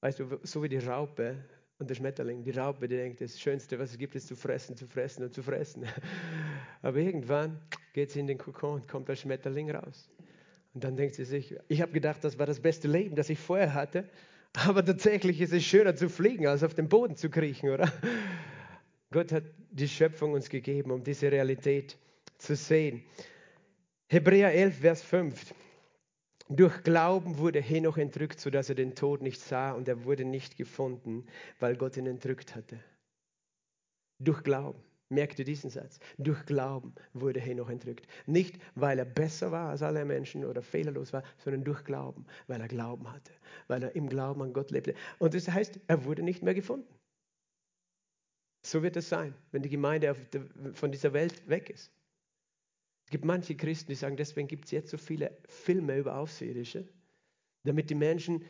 weißt du, so wie die Raupe und der Schmetterling. Die Raupe, die denkt, das Schönste, was es gibt, ist zu fressen, zu fressen und zu fressen. Aber irgendwann geht sie in den Kokon und kommt der Schmetterling raus. Und dann denkt sie sich, ich habe gedacht, das war das beste Leben, das ich vorher hatte. Aber tatsächlich ist es schöner zu fliegen, als auf dem Boden zu kriechen, oder? Gott hat die Schöpfung uns gegeben, um diese Realität zu sehen. Hebräer 11, Vers 5. Durch Glauben wurde Henoch entrückt, sodass er den Tod nicht sah und er wurde nicht gefunden, weil Gott ihn entrückt hatte. Durch Glauben. Merkt ihr diesen Satz? Durch Glauben wurde Henoch entrückt. Nicht, weil er besser war als alle Menschen oder fehlerlos war, sondern durch Glauben, weil er Glauben hatte, weil er im Glauben an Gott lebte. Und das heißt, er wurde nicht mehr gefunden. So wird es sein, wenn die Gemeinde von dieser Welt weg ist. Gibt manche Christen, die sagen, deswegen gibt es jetzt so viele Filme über Außerirdische, damit die Menschen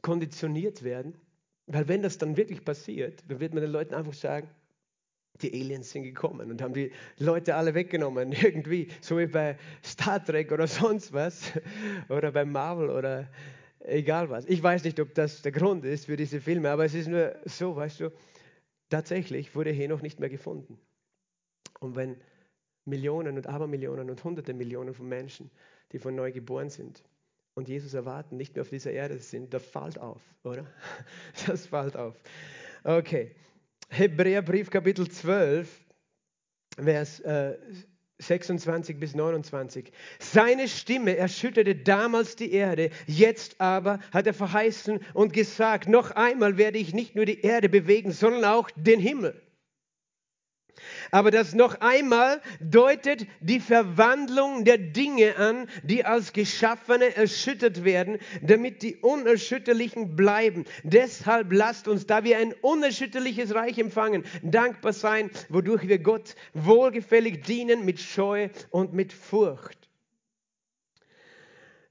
konditioniert werden. Weil wenn das dann wirklich passiert, dann wird man den Leuten einfach sagen, die Aliens sind gekommen und haben die Leute alle weggenommen, irgendwie, so wie bei Star Trek oder sonst was, oder bei Marvel oder egal was. Ich weiß nicht, ob das der Grund ist für diese Filme, aber es ist nur so, weißt du, tatsächlich wurde Henoch nicht mehr gefunden. Und wenn Millionen und Abermillionen und Hunderte Millionen von Menschen, die von neu geboren sind und Jesus erwarten, nicht mehr auf dieser Erde sind, das fällt auf, oder? Das fällt auf. Okay, Hebräerbrief Kapitel 12, Vers äh, 26 bis 29. Seine Stimme erschütterte damals die Erde, jetzt aber hat er verheißen und gesagt, noch einmal werde ich nicht nur die Erde bewegen, sondern auch den Himmel. Aber das noch einmal deutet die Verwandlung der Dinge an, die als Geschaffene erschüttert werden, damit die Unerschütterlichen bleiben. Deshalb lasst uns, da wir ein unerschütterliches Reich empfangen, dankbar sein, wodurch wir Gott wohlgefällig dienen mit Scheu und mit Furcht.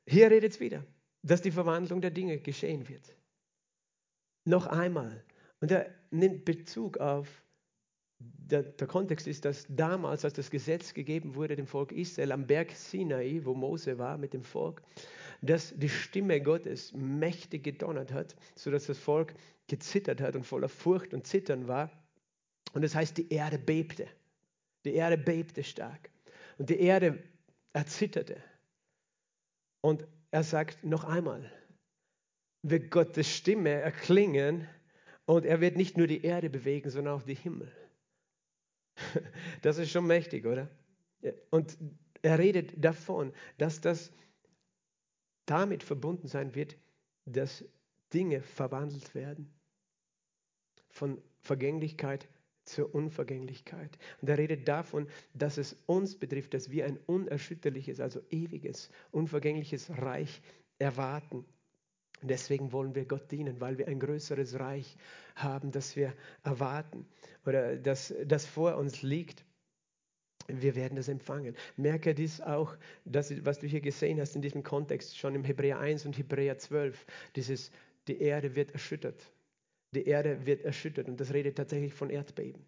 Hier redet es wieder, dass die Verwandlung der Dinge geschehen wird. Noch einmal. Und er nimmt Bezug auf der, der, Kontext ist, dass damals, als das Gesetz gegeben wurde dem Volk Israel am Berg Sinai, wo Mose war mit dem Volk, dass die Stimme Gottes mächtig gedonnert hat, sodass das Volk gezittert hat und voller Furcht und Zittern war. Und das heißt, die Erde bebte. Die Erde bebte stark. Und die Erde erzitterte. Und er sagt noch einmal, wird Gottes Stimme erklingen und er wird nicht nur die Erde bewegen, sondern auch die Himmel. Das ist schon mächtig, oder? Und er redet davon, dass das damit verbunden sein wird, dass Dinge verwandelt werden. Von Vergänglichkeit zur Unvergänglichkeit. Und er redet davon, dass es uns betrifft, dass wir ein unerschütterliches, also ewiges, unvergängliches Reich erwarten. Und deswegen wollen wir Gott dienen, weil wir ein größeres Reich haben, das wir erwarten oder das, das vor uns liegt. Wir werden das empfangen. Merke dies auch, dass, was du hier gesehen hast in diesem Kontext, schon im Hebräer 1 und Hebräer 12, dieses, die Erde wird erschüttert. Die Erde wird erschüttert und das redet tatsächlich von Erdbeben.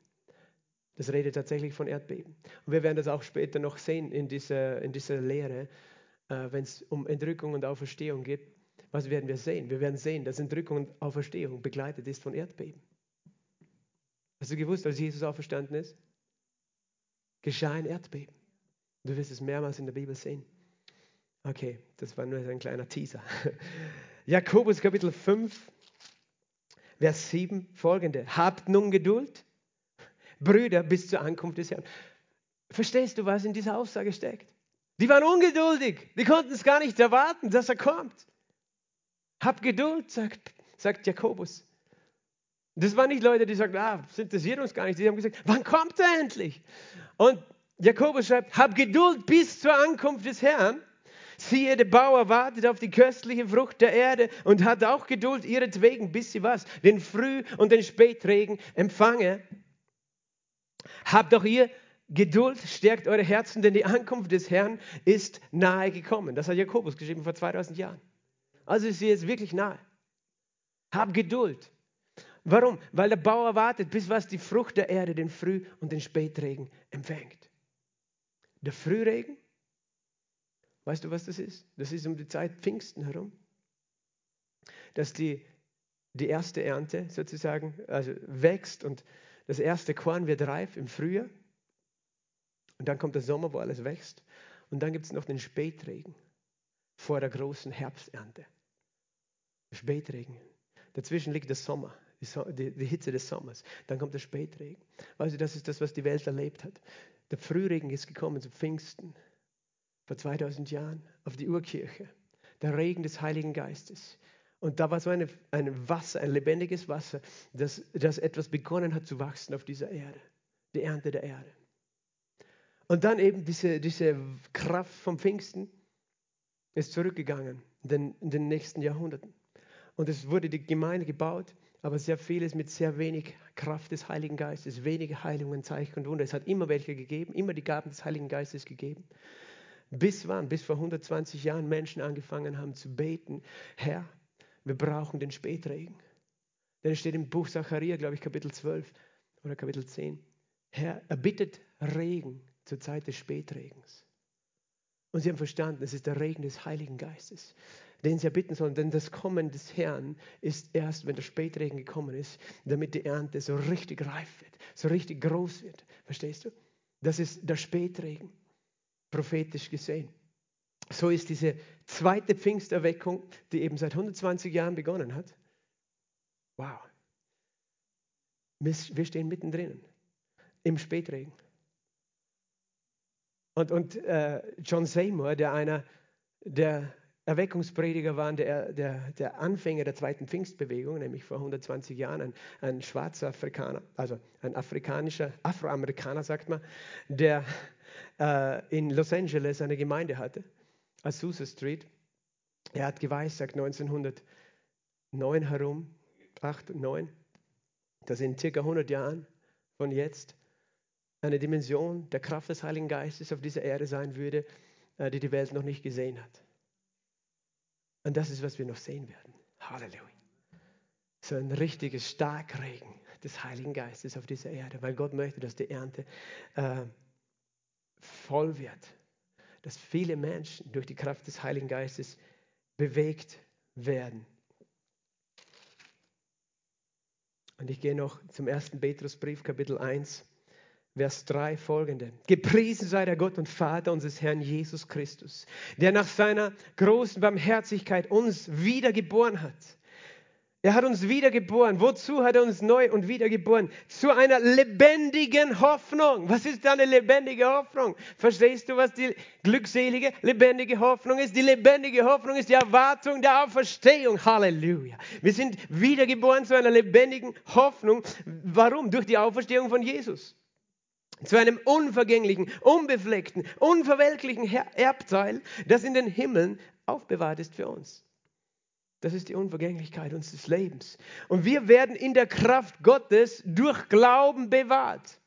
Das redet tatsächlich von Erdbeben. Und wir werden das auch später noch sehen in dieser, in dieser Lehre, äh, wenn es um Entrückung und Auferstehung geht was werden wir sehen? Wir werden sehen, dass Entrückung und Auferstehung begleitet ist von Erdbeben. Hast du gewusst, als Jesus auferstanden ist? Geschah ein Erdbeben. Du wirst es mehrmals in der Bibel sehen. Okay, das war nur ein kleiner Teaser. Jakobus Kapitel 5, Vers 7 folgende. Habt nun Geduld, Brüder, bis zur Ankunft des Herrn. Verstehst du, was in dieser Aussage steckt? Die waren ungeduldig. Die konnten es gar nicht erwarten, dass er kommt. Hab Geduld, sagt, sagt Jakobus. Das waren nicht Leute, die sagten, ah, das interessiert uns gar nicht. Sie haben gesagt, wann kommt er endlich? Und Jakobus schreibt, hab Geduld bis zur Ankunft des Herrn. Siehe, der Bauer wartet auf die köstliche Frucht der Erde und hat auch Geduld ihretwegen, bis sie was? Den Früh- und den Spätregen empfange. Habt auch ihr Geduld, stärkt eure Herzen, denn die Ankunft des Herrn ist nahe gekommen. Das hat Jakobus geschrieben vor 2000 Jahren. Also ist sie jetzt wirklich nahe. Hab Geduld. Warum? Weil der Bauer wartet, bis was die Frucht der Erde, den Früh- und den Spätregen empfängt. Der Frühregen, weißt du, was das ist? Das ist um die Zeit Pfingsten herum. Dass die, die erste Ernte sozusagen also wächst und das erste Korn wird reif im Frühjahr. Und dann kommt der Sommer, wo alles wächst. Und dann gibt es noch den Spätregen vor der großen Herbsternte. Spätregen. Dazwischen liegt der Sommer, die, die, Hitze des Sommers. Dann kommt der Spätregen. Weißt du, das ist das, was die Welt erlebt hat. Der Frühregen ist gekommen zu Pfingsten vor 2000 Jahren auf die Urkirche. Der Regen des Heiligen Geistes. Und da war so eine, ein Wasser, ein lebendiges Wasser, das, das etwas begonnen hat zu wachsen auf dieser Erde. Die Ernte der Erde. Und dann eben diese, diese Kraft vom Pfingsten ist zurückgegangen in den, in den nächsten Jahrhunderten. Und es wurde die Gemeinde gebaut, aber sehr vieles mit sehr wenig Kraft des Heiligen Geistes, wenige Heilungen, Zeichen und Wunder. Es hat immer welche gegeben, immer die Gaben des Heiligen Geistes gegeben. Bis wann? Bis vor 120 Jahren Menschen angefangen haben zu beten, Herr, wir brauchen den Spätregen. Denn es steht im Buch Zachariah, glaube ich, Kapitel 12 oder Kapitel 10. Herr, er bittet Regen zur Zeit des Spätregens. Und sie haben verstanden, es ist der Regen des Heiligen Geistes, den sie erbitten sollen. Denn das Kommen des Herrn ist erst, wenn der Spätregen gekommen ist, damit die Ernte so richtig reif wird, so richtig groß wird. Verstehst du? Das ist der Spätregen, prophetisch gesehen. So ist diese zweite Pfingsterweckung, die eben seit 120 Jahren begonnen hat. Wow. Wir stehen mittendrin im Spätregen. Und, und äh, John Seymour, der einer der Erweckungsprediger war, der, der, der Anfänger der zweiten Pfingstbewegung, nämlich vor 120 Jahren, ein, ein schwarzer Afrikaner, also ein afrikanischer, Afroamerikaner, sagt man, der äh, in Los Angeles eine Gemeinde hatte, Azusa Street. Er hat geweissagt 1909 herum, 8, 9, dass in circa 100 Jahren von jetzt eine Dimension der Kraft des Heiligen Geistes auf dieser Erde sein würde, äh, die die Welt noch nicht gesehen hat. Und das ist, was wir noch sehen werden. Halleluja. So ein richtiges Starkregen des Heiligen Geistes auf dieser Erde, weil Gott möchte, dass die Ernte äh, voll wird, dass viele Menschen durch die Kraft des Heiligen Geistes bewegt werden. Und ich gehe noch zum ersten Petrusbrief, Kapitel 1. Vers 3 folgende. Gepriesen sei der Gott und Vater unseres Herrn Jesus Christus, der nach seiner großen Barmherzigkeit uns wiedergeboren hat. Er hat uns wiedergeboren. Wozu hat er uns neu und wiedergeboren? Zu einer lebendigen Hoffnung. Was ist eine lebendige Hoffnung? Verstehst du, was die glückselige, lebendige Hoffnung ist? Die lebendige Hoffnung ist die Erwartung der Auferstehung. Halleluja. Wir sind wiedergeboren zu einer lebendigen Hoffnung. Warum? Durch die Auferstehung von Jesus zu einem unvergänglichen, unbefleckten, unverwelklichen Erbteil, das in den Himmeln aufbewahrt ist für uns. Das ist die Unvergänglichkeit unseres Lebens. Und wir werden in der Kraft Gottes durch Glauben bewahrt.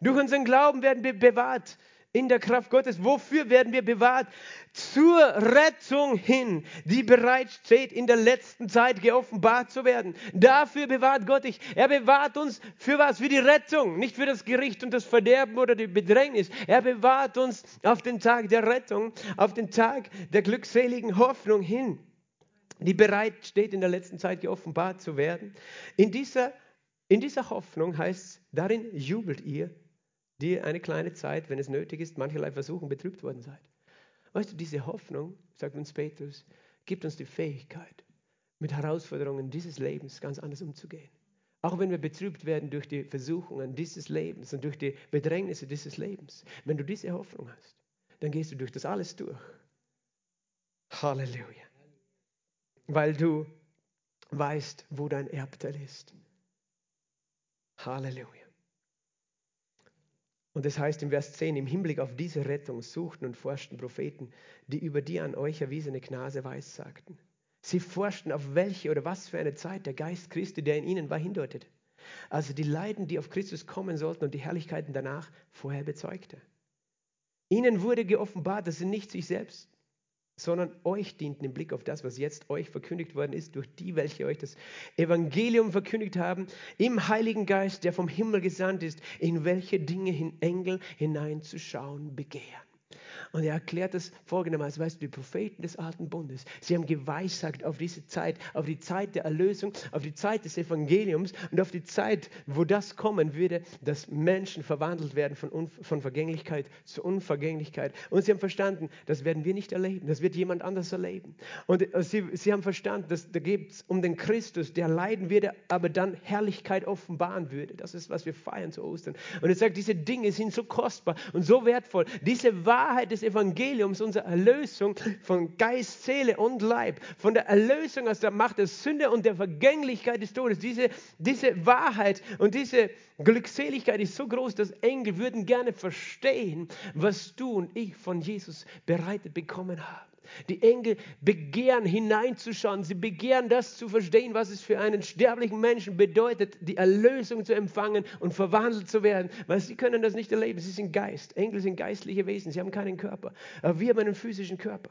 Durch unseren Glauben werden wir bewahrt in der Kraft Gottes. Wofür werden wir bewahrt? Zur Rettung hin, die bereits steht, in der letzten Zeit geoffenbart zu werden. Dafür bewahrt Gott dich. Er bewahrt uns für was? Für die Rettung, nicht für das Gericht und das Verderben oder die Bedrängnis. Er bewahrt uns auf den Tag der Rettung, auf den Tag der glückseligen Hoffnung hin, die bereit steht, in der letzten Zeit geoffenbart zu werden. In dieser, in dieser Hoffnung heißt es, darin jubelt ihr, die eine kleine Zeit, wenn es nötig ist, mancherlei Versuchen betrübt worden seid. Weißt du, diese Hoffnung, sagt uns Petrus, gibt uns die Fähigkeit, mit Herausforderungen dieses Lebens ganz anders umzugehen. Auch wenn wir betrübt werden durch die Versuchungen dieses Lebens und durch die Bedrängnisse dieses Lebens. Wenn du diese Hoffnung hast, dann gehst du durch das alles durch. Halleluja. Weil du weißt, wo dein Erbteil ist. Halleluja. Und es das heißt im Vers 10, im Hinblick auf diese Rettung suchten und forschten Propheten, die über die an euch erwiesene Gnade weissagten. Sie forschten, auf welche oder was für eine Zeit der Geist Christi, der in ihnen war, hindeutet. Also die Leiden, die auf Christus kommen sollten und die Herrlichkeiten danach vorher bezeugte. Ihnen wurde geoffenbart, dass sie nicht sich selbst sondern euch dienten im Blick auf das, was jetzt euch verkündigt worden ist, durch die, welche euch das Evangelium verkündigt haben, im Heiligen Geist, der vom Himmel gesandt ist, in welche Dinge Engel hineinzuschauen begehren. Und er erklärt das folgendermaßen, weißt du, die Propheten des alten Bundes, sie haben geweissagt auf diese Zeit, auf die Zeit der Erlösung, auf die Zeit des Evangeliums und auf die Zeit, wo das kommen würde, dass Menschen verwandelt werden von, von Vergänglichkeit zu Unvergänglichkeit. Und sie haben verstanden, das werden wir nicht erleben, das wird jemand anders erleben. Und äh, sie, sie haben verstanden, dass da geht es um den Christus, der leiden würde, aber dann Herrlichkeit offenbaren würde. Das ist, was wir feiern zu Ostern. Und er sagt, diese Dinge sind so kostbar und so wertvoll. Diese Wahrheit des Evangeliums, unsere Erlösung von Geist, Seele und Leib, von der Erlösung aus der Macht der Sünde und der Vergänglichkeit des Todes. Diese, diese Wahrheit und diese Glückseligkeit ist so groß, dass Engel würden gerne verstehen, was du und ich von Jesus bereitet bekommen haben. Die Engel begehren hineinzuschauen, sie begehren das zu verstehen, was es für einen sterblichen Menschen bedeutet, die Erlösung zu empfangen und verwandelt zu werden, weil sie können das nicht erleben, sie sind Geist. Engel sind geistliche Wesen, sie haben keinen Körper, aber wir haben einen physischen Körper.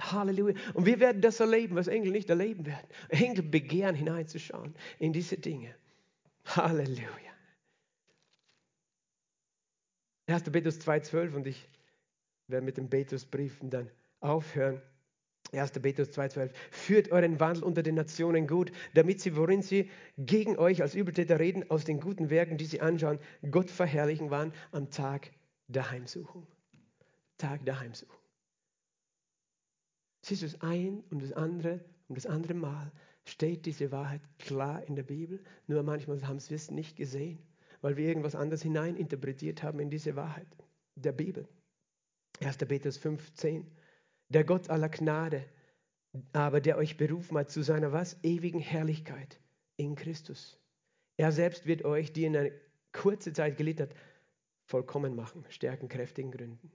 Halleluja. Und wir werden das erleben, was Engel nicht erleben werden. Engel begehren hineinzuschauen in diese Dinge. Halleluja. 1. Petrus 2,12 und ich werde mit den Petrusbriefen dann aufhören. 1. Petrus 2,12. Führt euren Wandel unter den Nationen gut, damit sie, worin sie gegen euch als Übeltäter reden, aus den guten Werken, die sie anschauen, Gott verherrlichen waren am Tag der Heimsuchung. Tag der Heimsuchung. Siehst du, das ein und das andere und das andere Mal steht diese Wahrheit klar in der Bibel, nur manchmal haben wir es nicht gesehen, weil wir irgendwas anderes hineininterpretiert haben in diese Wahrheit der Bibel. 1. Petrus 5,10 der Gott aller Gnade, aber der euch berufen hat zu seiner was? Ewigen Herrlichkeit in Christus. Er selbst wird euch, die in einer kurzen Zeit gelitten hat, vollkommen machen, stärken, kräftigen Gründen.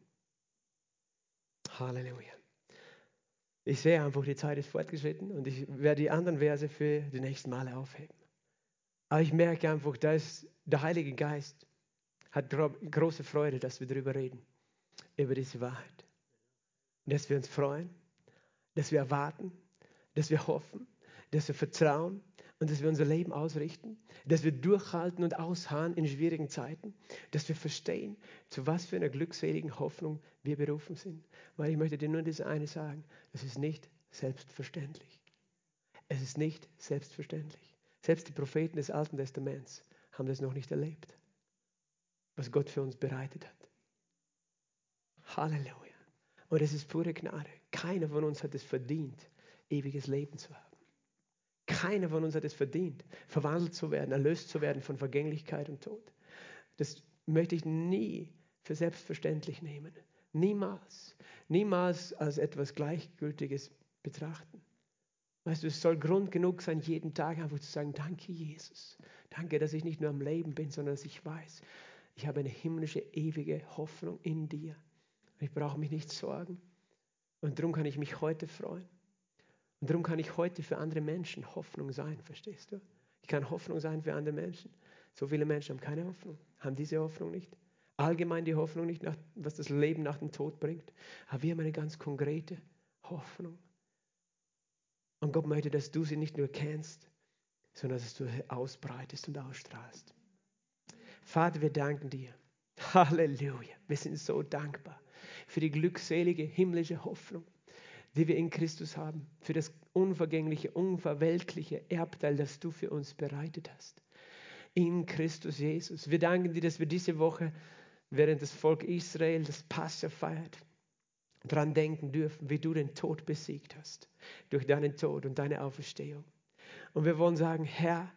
Halleluja. Ich sehe einfach, die Zeit ist fortgeschritten und ich werde die anderen Verse für die nächsten Male aufheben. Aber ich merke einfach, dass der Heilige Geist hat große Freude, dass wir darüber reden, über diese Wahrheit dass wir uns freuen, dass wir erwarten, dass wir hoffen, dass wir vertrauen und dass wir unser Leben ausrichten, dass wir durchhalten und ausharren in schwierigen Zeiten, dass wir verstehen, zu was für einer glückseligen Hoffnung wir berufen sind. Weil ich möchte dir nur das eine sagen, es ist nicht selbstverständlich. Es ist nicht selbstverständlich. Selbst die Propheten des Alten Testaments haben das noch nicht erlebt, was Gott für uns bereitet hat. Halleluja. Und es ist pure Gnade. Keiner von uns hat es verdient, ewiges Leben zu haben. Keiner von uns hat es verdient, verwandelt zu werden, erlöst zu werden von Vergänglichkeit und Tod. Das möchte ich nie für selbstverständlich nehmen. Niemals. Niemals als etwas Gleichgültiges betrachten. Weißt du, es soll Grund genug sein, jeden Tag einfach zu sagen, danke Jesus. Danke, dass ich nicht nur am Leben bin, sondern dass ich weiß, ich habe eine himmlische, ewige Hoffnung in dir. Ich brauche mich nicht sorgen. Und darum kann ich mich heute freuen. Und darum kann ich heute für andere Menschen Hoffnung sein, verstehst du? Ich kann Hoffnung sein für andere Menschen. So viele Menschen haben keine Hoffnung, haben diese Hoffnung nicht. Allgemein die Hoffnung nicht, nach, was das Leben nach dem Tod bringt. Aber wir haben eine ganz konkrete Hoffnung. Und Gott möchte, dass du sie nicht nur kennst, sondern dass du sie ausbreitest und ausstrahlst. Vater, wir danken dir. Halleluja. Wir sind so dankbar für die glückselige himmlische Hoffnung, die wir in Christus haben, für das unvergängliche, unverweltliche Erbteil, das du für uns bereitet hast. In Christus Jesus. Wir danken dir, dass wir diese Woche, während das Volk Israel das Passa feiert, daran denken dürfen, wie du den Tod besiegt hast, durch deinen Tod und deine Auferstehung. Und wir wollen sagen, Herr,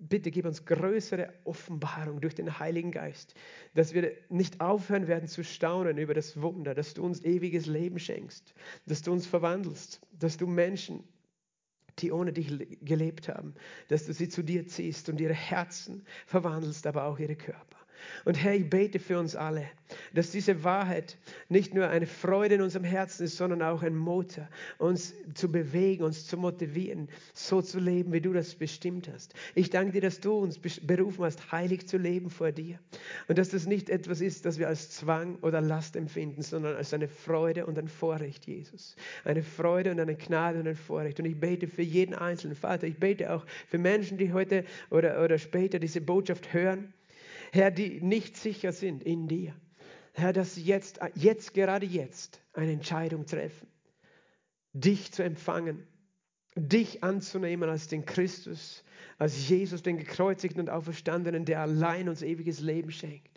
bitte gib uns größere Offenbarung durch den Heiligen Geist, dass wir nicht aufhören werden zu staunen über das Wunder, dass du uns ewiges Leben schenkst, dass du uns verwandelst, dass du Menschen, die ohne dich gelebt haben, dass du sie zu dir ziehst und ihre Herzen verwandelst, aber auch ihre Körper. Und Herr, ich bete für uns alle, dass diese Wahrheit nicht nur eine Freude in unserem Herzen ist, sondern auch ein Motor, uns zu bewegen, uns zu motivieren, so zu leben, wie du das bestimmt hast. Ich danke dir, dass du uns berufen hast, heilig zu leben vor dir. Und dass das nicht etwas ist, das wir als Zwang oder Last empfinden, sondern als eine Freude und ein Vorrecht, Jesus. Eine Freude und eine Gnade und ein Vorrecht. Und ich bete für jeden Einzelnen. Vater, ich bete auch für Menschen, die heute oder, oder später diese Botschaft hören Herr, die nicht sicher sind in dir. Herr, dass sie jetzt, jetzt, gerade jetzt eine Entscheidung treffen, dich zu empfangen, dich anzunehmen als den Christus, als Jesus, den gekreuzigten und auferstandenen, der allein uns ewiges Leben schenkt.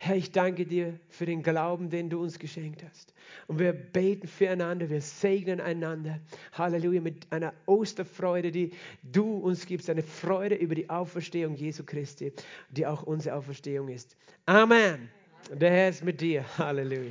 Herr, ich danke dir für den Glauben, den du uns geschenkt hast. Und wir beten füreinander, wir segnen einander. Halleluja, mit einer Osterfreude, die du uns gibst, eine Freude über die Auferstehung Jesu Christi, die auch unsere Auferstehung ist. Amen. Der Herr ist mit dir. Halleluja.